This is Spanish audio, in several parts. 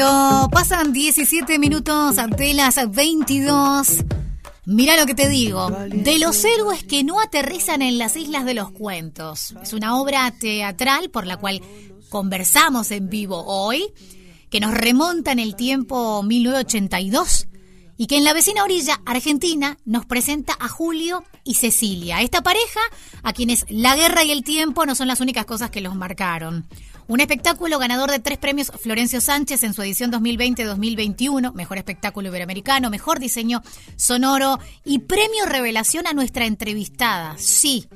Pasan 17 minutos ante las 22, mira lo que te digo, de los héroes que no aterrizan en las islas de los cuentos. Es una obra teatral por la cual conversamos en vivo hoy, que nos remonta en el tiempo 1982 y que en la vecina orilla, Argentina, nos presenta a Julio y Cecilia, esta pareja a quienes la guerra y el tiempo no son las únicas cosas que los marcaron. Un espectáculo ganador de tres premios Florencio Sánchez en su edición 2020-2021, mejor espectáculo iberoamericano, mejor diseño sonoro y premio revelación a nuestra entrevistada. Sí,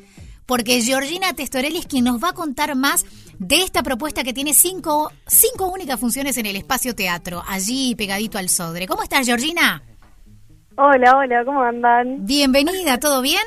porque Georgina Testorelli es quien nos va a contar más de esta propuesta que tiene cinco, cinco únicas funciones en el espacio teatro, allí pegadito al Sodre. ¿Cómo estás, Georgina? Hola, hola, ¿cómo andan? Bienvenida, ¿todo bien?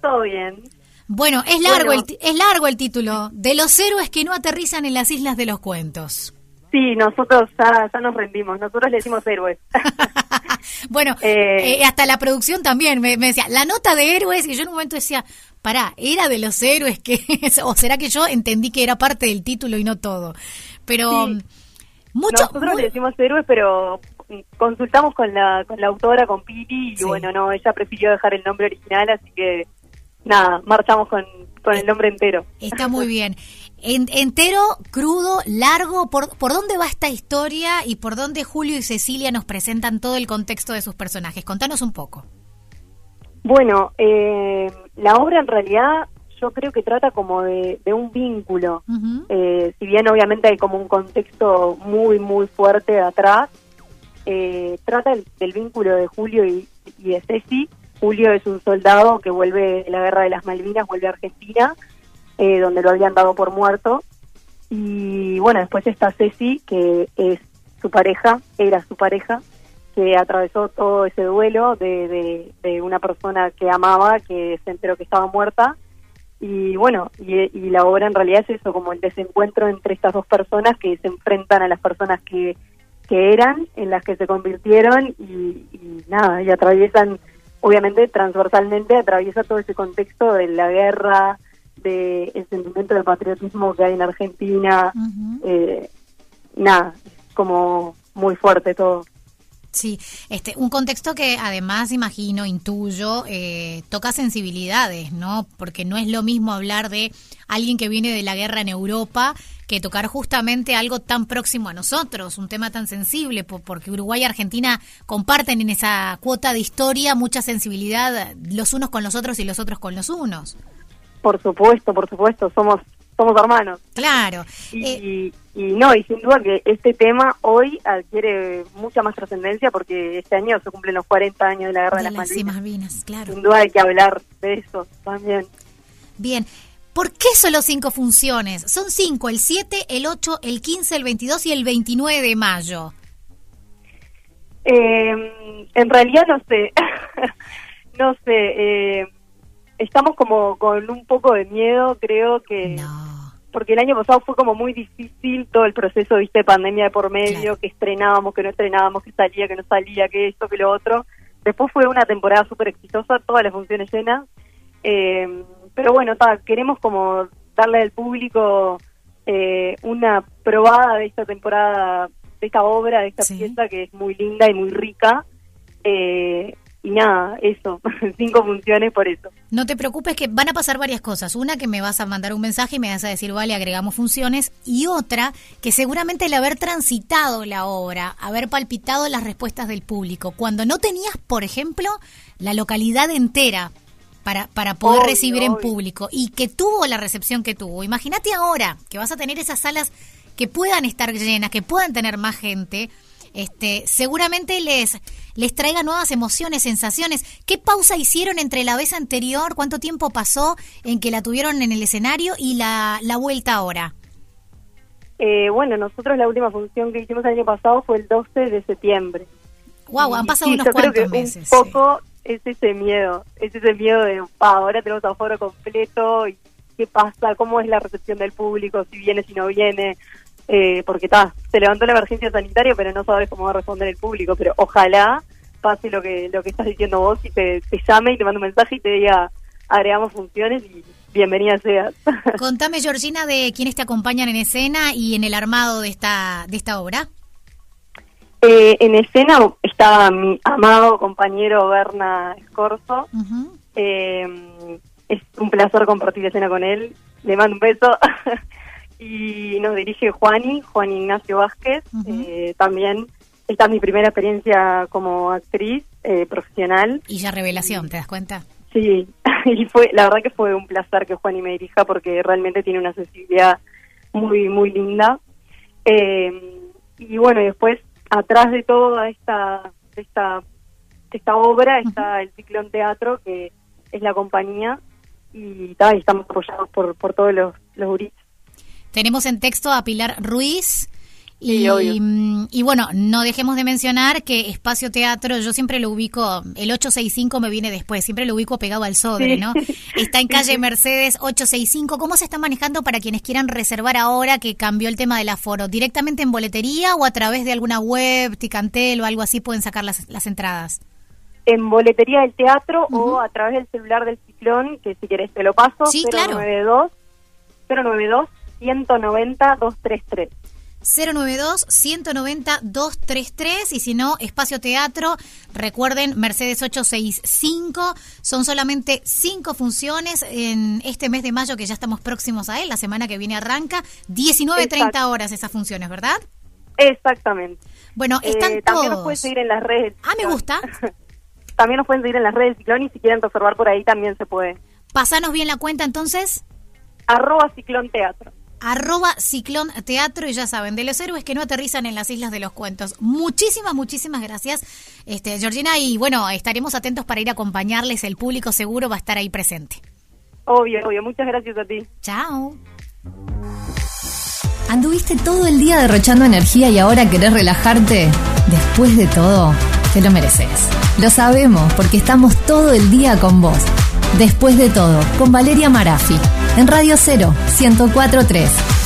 Todo bien. Bueno, es largo, El, es largo el título, de los héroes que no aterrizan en las islas de los cuentos. Sí, nosotros ya, nos rendimos, nosotros le decimos héroes. bueno, eh, eh, hasta la producción también me, decía, la nota de héroes, y yo en un momento decía, pará, ¿era de los héroes que o será que yo entendí que era parte del título y no todo? Pero mucho... Nosotros le decimos héroes, pero consultamos con la, con la autora, con Piri, y bueno, no, ella prefirió dejar el nombre original, así que nada, marchamos con, con el nombre entero. Está muy bien. entero, crudo, largo, ¿por, ¿por dónde va esta historia y por dónde Julio y Cecilia nos presentan todo el contexto de sus personajes? Contanos un poco. Bueno, eh, la obra en realidad yo creo que trata como de, un vínculo, eh, si bien obviamente hay como un contexto muy, muy fuerte atrás, eh, trata del vínculo de Julio y, y de Ceci, Julio es un soldado que vuelve de la guerra de las Malvinas, vuelve a Argentina, eh, donde lo habían dado por muerto. Y bueno, después está Ceci, que es su pareja, era su pareja, que atravesó todo ese duelo de, de, una persona que amaba, que se enteró que estaba muerta. Y bueno, y, la obra en realidad es eso, como el desencuentro entre estas dos personas que se enfrentan a las personas que, que eran, en las que se convirtieron y, y nada, y atraviesan obviamente transversalmente atraviesa todo ese contexto de la guerra, de el sentimiento de patriotismo que hay en Argentina, eh, nada, como muy fuerte todo. Sí, este, un contexto que además imagino, intuyo, eh, toca sensibilidades, ¿no? Porque no es lo mismo hablar de alguien que viene de la guerra en Europa que tocar justamente algo tan próximo a nosotros, un tema tan sensible, porque Uruguay y Argentina comparten en esa cuota de historia mucha sensibilidad los unos con los otros y los otros con los unos. Por supuesto, por supuesto, somos somos hermanos. Claro. Y, eh, y, no, y sin duda que este tema hoy adquiere mucha más trascendencia porque este año se cumplen los 40 años de la Guerra de, las, Malvinas. claro. Sin duda hay que hablar de eso también. Bien. ¿Por qué solo cinco funciones? Son cinco, el 7, el 8, el 15, el 22 y el 29 de mayo. Eh, en realidad no sé, no sé, eh, estamos como con un poco de miedo, creo que... Porque el año pasado fue como muy difícil todo el proceso, viste, pandemia de por medio, que estrenábamos, que no estrenábamos, que salía, que no salía, que esto, que lo otro. Después fue una temporada súper exitosa, todas las funciones llenas. Eh, pero bueno, queremos como darle al público eh, una probada de esta temporada, de esta obra, de esta pieza que es muy linda y muy rica. Eh, y nada, eso, cinco funciones por eso. No te preocupes que van a pasar varias cosas. Una que me vas a mandar un mensaje y me vas a decir, vale, agregamos funciones. Y otra que seguramente el haber transitado la obra, haber palpitado las respuestas del público, cuando no tenías, por ejemplo, la localidad entera para, para poder recibir en público y que tuvo la recepción que tuvo. Imagínate ahora que vas a tener esas salas que puedan estar llenas, que puedan tener más gente este, seguramente les, les traiga nuevas emociones, sensaciones. ¿Qué pausa hicieron entre la vez anterior? ¿Cuánto tiempo pasó en que la tuvieron en el escenario y la, la vuelta ahora? Eh, bueno, nosotros la última función que hicimos el año pasado fue el 12 de septiembre. Wow, han pasado unos cuantos meses. Un poco es ese miedo, es ese miedo de ahora tenemos aforo completo y qué pasa, cómo es la recepción del público, si viene, si no viene eh, porque está, se levantó la emergencia sanitaria, pero no sabes cómo va a responder el público, pero ojalá pase lo que lo que estás diciendo vos y te, llame y te mande un mensaje y te diga, agregamos funciones y bienvenida seas. Contame, Georgina, de quiénes te acompañan en escena y en el armado de esta, de esta obra. Eh, en escena está mi amado compañero Berna Escorzo. Eh, es un placer compartir escena con él. Le mando un beso. y nos dirige Juani, Juan Ignacio Vázquez. Eh, también esta es mi primera experiencia como actriz profesional. Y ya revelación, ¿te das cuenta? Sí, y fue, la verdad que fue un placer que Juani me dirija porque realmente tiene una sensibilidad muy, muy linda. y bueno, y después atrás de toda esta, esta, esta obra está el Ciclón Teatro, que es la compañía, y, estamos apoyados por, por todos los, los Tenemos en texto a Pilar Ruiz, y, mm, y, bueno, no dejemos de mencionar que Espacio Teatro, yo siempre lo ubico, el 865 me viene después, siempre lo ubico pegado al Sodre, ¿no? Está en calle Mercedes 865. ¿Cómo se está manejando para quienes quieran reservar ahora que cambió el tema del aforo? ¿Directamente en boletería o a través de alguna web, Ticantel o algo así pueden sacar las, las entradas? En boletería del teatro o a través del celular del ciclón, que si querés te lo paso, sí, 092 092 190 233. 092-190-233 y si no, Espacio Teatro, recuerden, Mercedes 865, son solamente cinco funciones en este mes de mayo que ya estamos próximos a él, la semana que viene arranca, 19-30 horas esas funciones, ¿verdad? Exactamente. Bueno, eh, están todos. También nos pueden seguir en las redes. Ah, me gusta. también nos pueden seguir en las redes Ciclón y si quieren reservar por ahí también se puede. Pasanos bien la cuenta entonces. Arroba Ciclón Teatro arroba Ciclón Teatro y ya saben, de los héroes que no aterrizan en las islas de los cuentos. Muchísimas, muchísimas gracias, este, Georgina, y bueno, estaremos atentos para ir a acompañarles, el público seguro va a estar ahí presente. Obvio, obvio, muchas gracias a ti. Chao. ¿Anduviste todo el día derrochando energía y ahora querés relajarte? Después de todo, te lo mereces. Lo sabemos porque estamos todo el día con vos. Después de todo, con Valeria Marafi, en Radio 0, 1043.